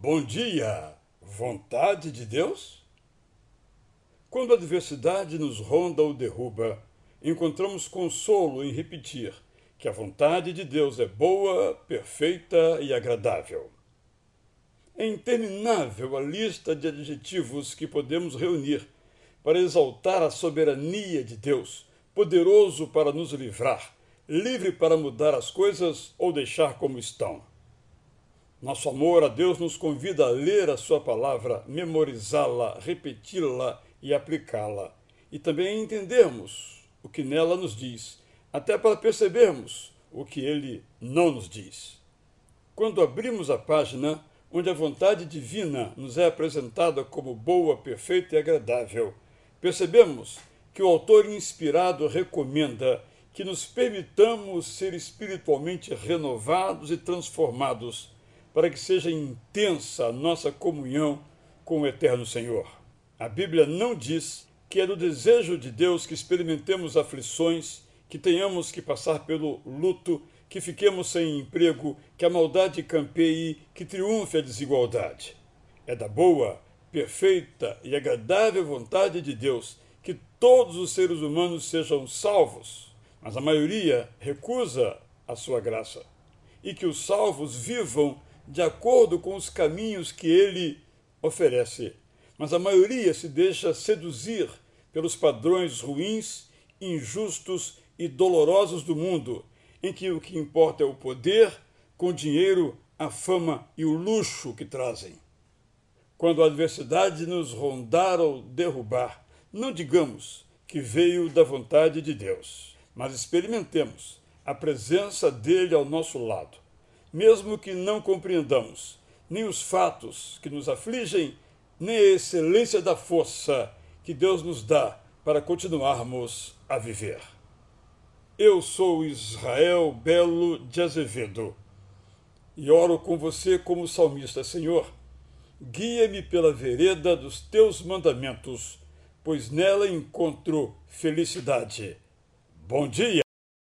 Bom dia, vontade de Deus? Quando a adversidade nos ronda ou derruba, encontramos consolo em repetir que a vontade de Deus é boa, perfeita e agradável. É interminável a lista de adjetivos que podemos reunir para exaltar a soberania de Deus, poderoso para nos livrar, livre para mudar as coisas ou deixar como estão. Nosso amor a Deus nos convida a ler a Sua palavra, memorizá-la, repeti-la e aplicá-la. E também entendermos o que nela nos diz, até para percebermos o que ele não nos diz. Quando abrimos a página onde a vontade divina nos é apresentada como boa, perfeita e agradável, percebemos que o autor inspirado recomenda que nos permitamos ser espiritualmente renovados e transformados para que seja intensa a nossa comunhão com o Eterno Senhor. A Bíblia não diz que é do desejo de Deus que experimentemos aflições, que tenhamos que passar pelo luto, que fiquemos sem emprego, que a maldade campeie, que triunfe a desigualdade. É da boa, perfeita e agradável vontade de Deus que todos os seres humanos sejam salvos, mas a maioria recusa a sua graça, e que os salvos vivam de acordo com os caminhos que ele oferece. Mas a maioria se deixa seduzir pelos padrões ruins, injustos e dolorosos do mundo, em que o que importa é o poder, com dinheiro, a fama e o luxo que trazem. Quando a adversidade nos rondar ou derrubar, não digamos que veio da vontade de Deus, mas experimentemos a presença dele ao nosso lado mesmo que não compreendamos nem os fatos que nos afligem, nem a excelência da força que Deus nos dá para continuarmos a viver. Eu sou Israel Belo de Azevedo e oro com você como salmista, Senhor. Guia-me pela vereda dos teus mandamentos, pois nela encontro felicidade. Bom dia!